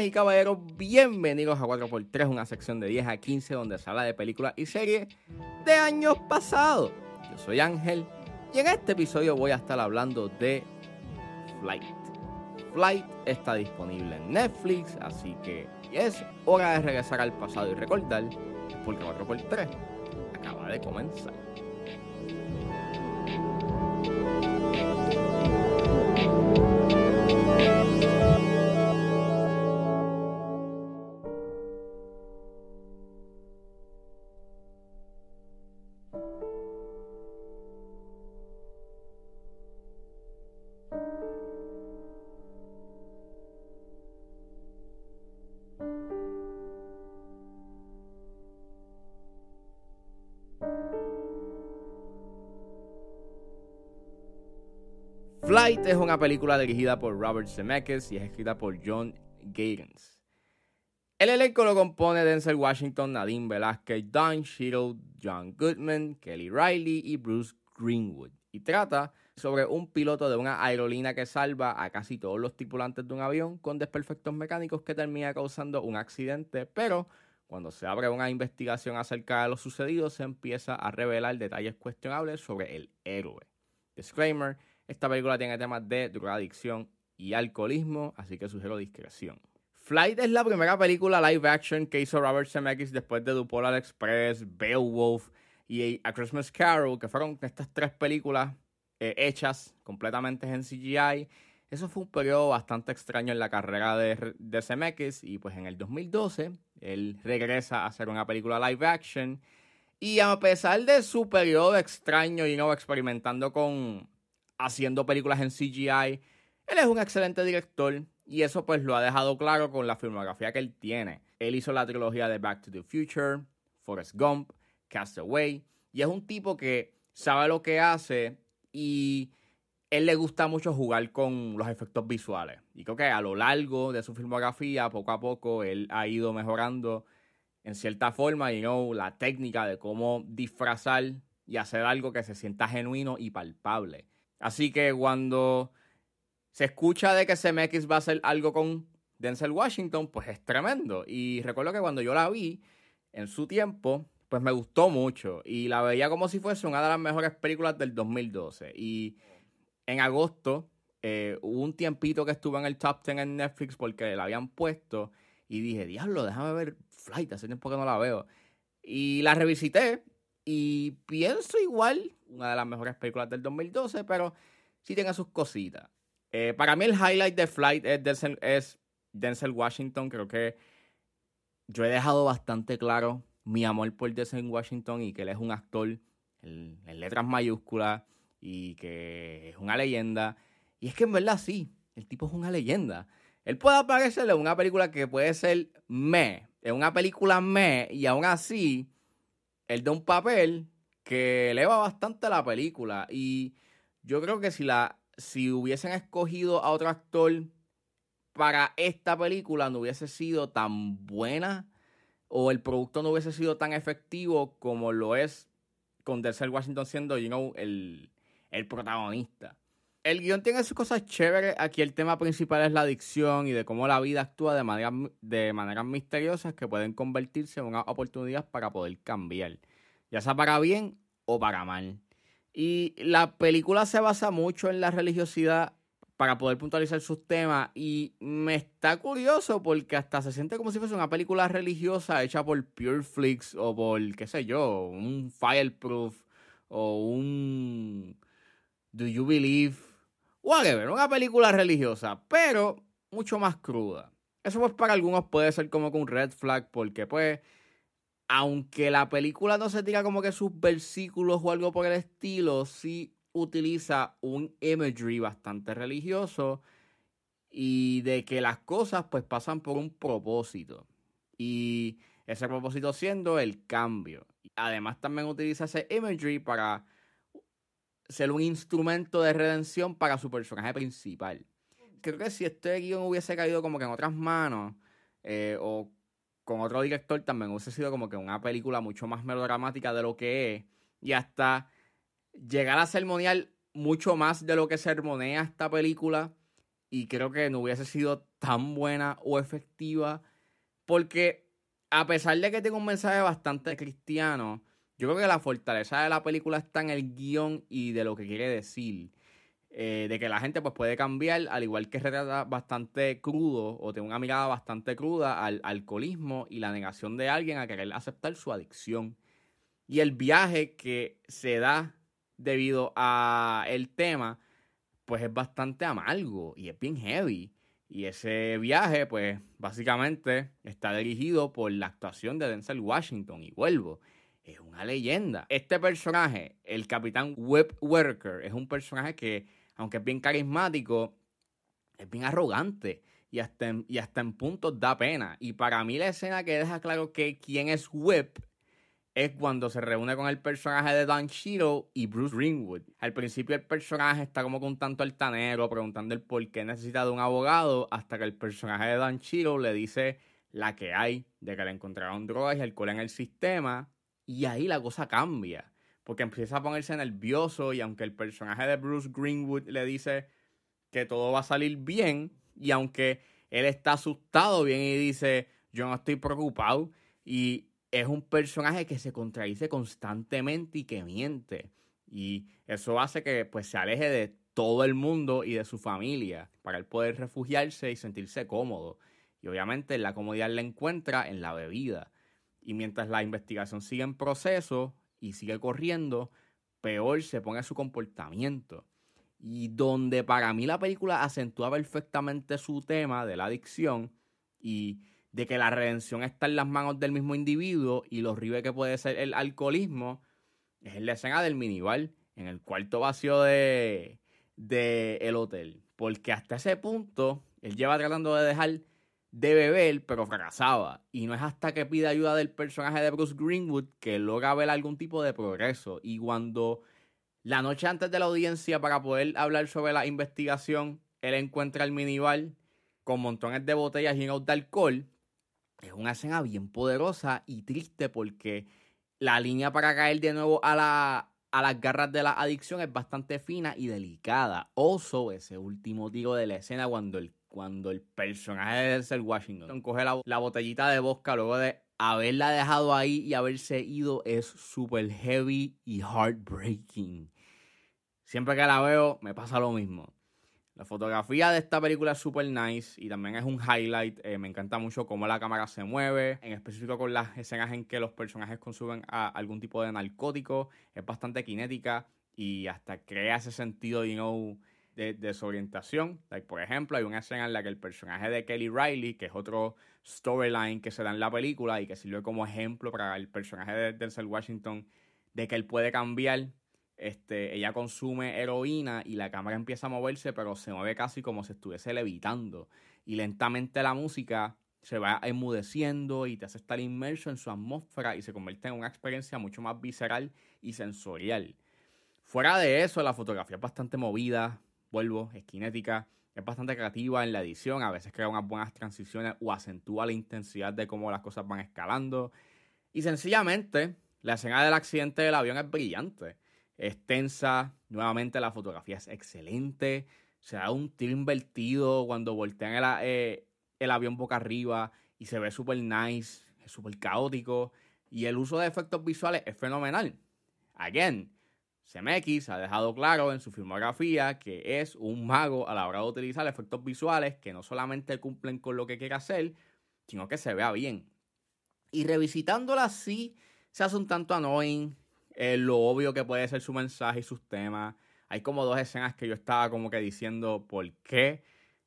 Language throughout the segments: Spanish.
Y caballeros, bienvenidos a 4x3, una sección de 10 a 15 donde se habla de películas y series de años pasados. Yo soy Ángel y en este episodio voy a estar hablando de Flight. Flight está disponible en Netflix, así que es hora de regresar al pasado y recordar porque 4x3 acaba de comenzar. Flight es una película dirigida por Robert Zemeckis y es escrita por John Gatens. El elenco lo compone Denzel Washington, Nadine Velázquez, Don Cheadle, John Goodman, Kelly Riley y Bruce Greenwood. Y trata sobre un piloto de una aerolínea que salva a casi todos los tripulantes de un avión con desperfectos mecánicos que termina causando un accidente, pero cuando se abre una investigación acerca de lo sucedido se empieza a revelar detalles cuestionables sobre el héroe. Disclaimer, esta película tiene temas de drogadicción y alcoholismo, así que sugiero discreción. Flight es la primera película live action que hizo Robert Zemeckis después de Dupolar Express, Beowulf y A Christmas Carol, que fueron estas tres películas eh, hechas completamente en CGI. Eso fue un periodo bastante extraño en la carrera de, de Zemeckis y pues en el 2012 él regresa a hacer una película live action y a pesar de su periodo extraño y no experimentando con haciendo películas en CGI. Él es un excelente director y eso pues lo ha dejado claro con la filmografía que él tiene. Él hizo la trilogía de Back to the Future, Forrest Gump, Castaway y es un tipo que sabe lo que hace y él le gusta mucho jugar con los efectos visuales. Y creo que a lo largo de su filmografía, poco a poco, él ha ido mejorando en cierta forma y no la técnica de cómo disfrazar y hacer algo que se sienta genuino y palpable. Así que cuando se escucha de que CMX va a hacer algo con Denzel Washington, pues es tremendo. Y recuerdo que cuando yo la vi en su tiempo, pues me gustó mucho. Y la veía como si fuese una de las mejores películas del 2012. Y en agosto eh, hubo un tiempito que estuve en el top 10 en Netflix porque la habían puesto. Y dije, diablo, déjame ver Flight, hace tiempo que no la veo. Y la revisité y pienso igual, una de las mejores películas del 2012, pero sí tiene sus cositas. Eh, para mí el highlight de Flight es Denzel, Washington. Creo que yo he dejado bastante claro mi amor por Denzel Washington y que él es un actor en, letras mayúsculas y que es una leyenda. Y es que en verdad sí, el tipo es una leyenda. Él puede aparecer en una película que puede ser me, en una película me, y aún así él da un papel que eleva bastante la película. Y yo creo que si, la, si hubiesen escogido a otro actor para esta película, no hubiese sido tan buena o el producto no hubiese sido tan efectivo como lo es con Denzel Washington siendo, you know, el, el protagonista. El guion tiene sus cosas chéveres. Aquí el tema principal es la adicción y de cómo la vida actúa de, manera, de maneras misteriosas que pueden convertirse en una oportunidad para poder cambiar, ya sea para bien o para mal. Y la película se basa mucho en la religiosidad para poder puntualizar sus temas y me está curioso porque hasta se siente como si fuese una película religiosa hecha por Pure Flix o por, qué sé yo, un Fireproof o un Do You Believe whatever, una película religiosa, pero mucho más cruda. Eso pues para algunos puede ser como que un red flag porque pues, aunque la película no se tira como que sus versículos o algo por el estilo, sí utiliza un imagery bastante religioso y de que las cosas pues pasan por un propósito. Y ese propósito siendo el cambio. Además también utiliza ese imagery para ser un instrumento de redención para su personaje principal. Creo que si este guion hubiese caído como que en otras manos, eh, o con otro director, también hubiese sido como que una película mucho más melodramática de lo que es, y hasta llegar a sermonear mucho más de lo que sermonea esta película, y creo que no hubiese sido tan buena o efectiva porque a pesar de que tengo un mensaje bastante cristiano, yo creo que la fortaleza de la película está en el guion y de lo que quiere decir. Eh, de que la gente pues, puede cambiar, al igual que retrata bastante crudo o tiene una mirada bastante cruda al alcoholismo y la negación de alguien a querer aceptar su adicción. Y el viaje que se da debido a el tema, pues es bastante amargo y es bien heavy. Y ese viaje, pues básicamente está dirigido por la actuación de Denzel Washington. Y vuelvo, es una leyenda. Este personaje, el capitán Web Worker, es un personaje que, aunque es bien carismático, es bien arrogante. Y hasta, en, puntos da pena. Y para mí la escena que deja claro que quién es Web es cuando se reúne con el personaje de Don Cheadle y Bruce Greenwood. Al principio el personaje está como con tanto altanero, preguntando el por qué necesita de un abogado, hasta que el personaje de Don Cheadle le dice la que hay, de que le encontraron drogas y alcohol en el sistema, y ahí la cosa cambia, porque empieza a ponerse nervioso y aunque el personaje de Bruce Greenwood le dice que todo va a salir bien, y aunque él está asustado bien y dice, yo no estoy preocupado, y es un personaje que se contradice constantemente y que miente. Y eso hace que pues, se aleje de todo el mundo y de su familia para él poder refugiarse y sentirse cómodo. Y obviamente la comodidad la encuentra en la bebida. Y mientras la investigación sigue en proceso y sigue corriendo, peor se pone su comportamiento. Y donde para mí la película acentúa perfectamente su tema de la adicción y de que la redención está en las manos del mismo individuo y lo horrible que puede ser el alcoholismo, es en la escena del minibar, en el cuarto vacío de, de el hotel. Porque hasta ese punto, él lleva tratando de dejar de beber, pero fracasaba. Y no es hasta que pide ayuda del personaje de Bruce Greenwood que logra ver algún tipo de progreso. Y cuando la noche antes de la audiencia, para poder hablar sobre la investigación, él encuentra el minibar con montones de botellas llenas de alcohol, es una escena bien poderosa y triste porque la línea para caer de nuevo a, la, a las garras de la adicción es bastante fina y delicada. Oso, ese último tiro de la escena cuando el, cuando el personaje de Denzel Washington coge la, la botellita de vodka luego de haberla dejado ahí y haberse ido es súper heavy y heartbreaking. Siempre que la veo me pasa lo mismo. La fotografía de esta película es super nice y también es un highlight. Eh, me encanta mucho cómo la cámara se mueve, en específico con las escenas en que los personajes consumen algún tipo de narcótico. Es bastante cinética y hasta crea ese sentido, you know, de desorientación. Like, por ejemplo, hay una escena en la que el personaje de Kelly Riley, que es otro storyline que se da en la película y que sirve como ejemplo para el personaje de Denzel Washington, de que él puede cambiar este, ella consume heroína y la cámara empieza a moverse, pero se mueve casi como si estuviese levitando. Y lentamente la música se va enmudeciendo y te hace estar inmerso en su atmósfera y se convierte en una experiencia mucho más visceral y sensorial. Fuera de eso, la fotografía es bastante movida, vuelvo, es cinética, es bastante creativa en la edición, a veces crea unas buenas transiciones o acentúa la intensidad de cómo las cosas van escalando. Y sencillamente, la escena del accidente del avión es brillante es tensa. Nuevamente la fotografía es excelente. Se da un tiro invertido cuando voltean el, eh, el avión boca arriba y se ve súper nice, es súper caótico. Y el uso de efectos visuales es fenomenal. Again, CMX ha dejado claro en su filmografía que es un mago a la hora de utilizar efectos visuales que no solamente cumplen con lo que quiere hacer, sino que se vea bien. Y revisitándola así, se hace un tanto annoying, eh, lo obvio que puede ser su mensaje y sus temas. Hay como dos escenas que yo estaba como que diciendo por qué.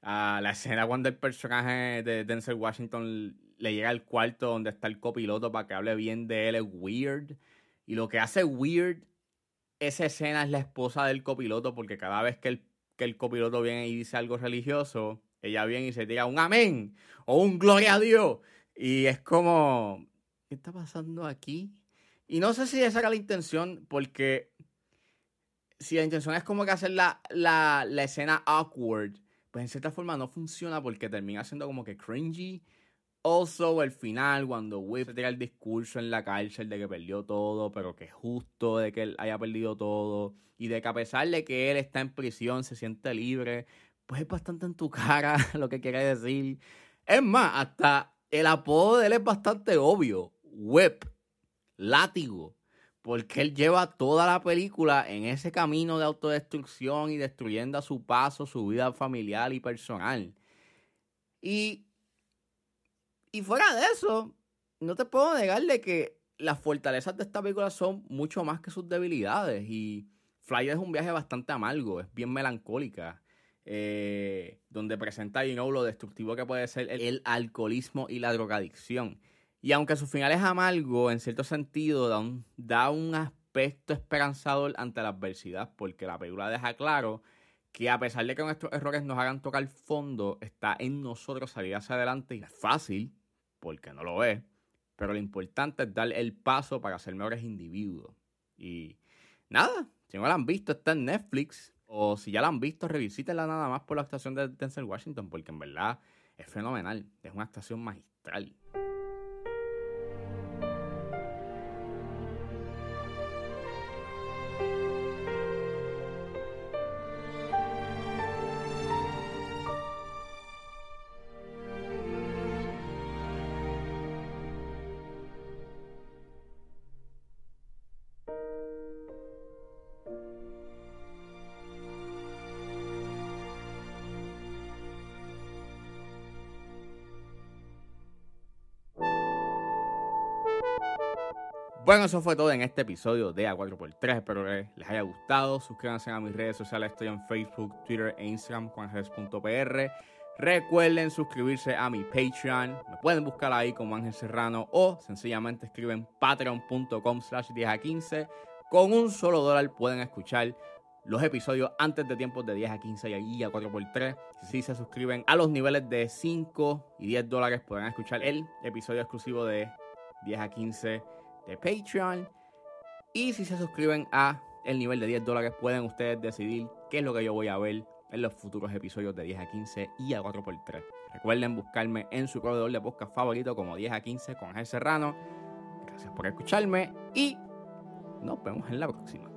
Ah, la escena cuando el personaje de Denzel Washington le llega al cuarto donde está el copiloto para que hable bien de él es weird. Y lo que hace weird esa escena es la esposa del copiloto porque cada vez que el, que el copiloto viene y dice algo religioso, ella viene y se tira un amén o un gloria a Dios. Y es como, ¿qué está pasando aquí? Y no sé si esa era la intención, porque si la intención es como que hacer la, la, la escena awkward, pues en cierta forma no funciona porque termina siendo como que cringy. Also, el final, cuando Whip tira el discurso en la cárcel de que perdió todo, pero que es justo de que él haya perdido todo, y de que a pesar de que él está en prisión, se siente libre, pues es bastante en tu cara lo que quiere decir. Es más, hasta el apodo de él es bastante obvio. Whip, látigo. Porque él lleva toda la película en ese camino de autodestrucción y destruyendo a su paso su vida familiar y personal. Y, y fuera de eso, no te puedo negar de que las fortalezas de esta película son mucho más que sus debilidades. Y Flyer es un viaje bastante amargo, es bien melancólica. Eh, donde presenta you know, lo destructivo que puede ser el, alcoholismo y la drogadicción. Y aunque su final es amargo, en cierto sentido da un, da un aspecto esperanzador ante la adversidad, porque la película deja claro que a pesar de que nuestros errores nos hagan tocar fondo, está en nosotros salir hacia adelante y es fácil, porque no lo es, pero lo importante es dar el paso para ser mejores individuos. Y nada, si no la han visto, está en Netflix. O si ya la han visto, revisítenla nada más por la actuación de Denzel Washington, porque en verdad es fenomenal. Es una actuación magistral. Bueno, eso fue todo en este episodio de A4x3. Espero que les haya gustado. Suscríbanse a mis redes sociales. Estoy en Facebook, Twitter e Instagram, juanjes.pr. Recuerden suscribirse a mi Patreon. Me pueden buscar ahí como Ángel Serrano o sencillamente escriben patreon.com slash 10 a 15. Con un solo dólar pueden escuchar los episodios antes de tiempos de 10 a 15 y a 4x3. Si se suscriben a los niveles de 5 y 10 dólares, pueden escuchar el episodio exclusivo de 10 a 15 de Patreon. Y si se suscriben a el nivel de 10 dólares, pueden ustedes decidir qué es lo que yo voy a ver en los futuros episodios de 10 a 15 y a 4x3. Recuerden buscarme en su proveedor de podcast favorito como 10 a 15 con G Serrano. Gracias por escucharme y nos vemos en la próxima.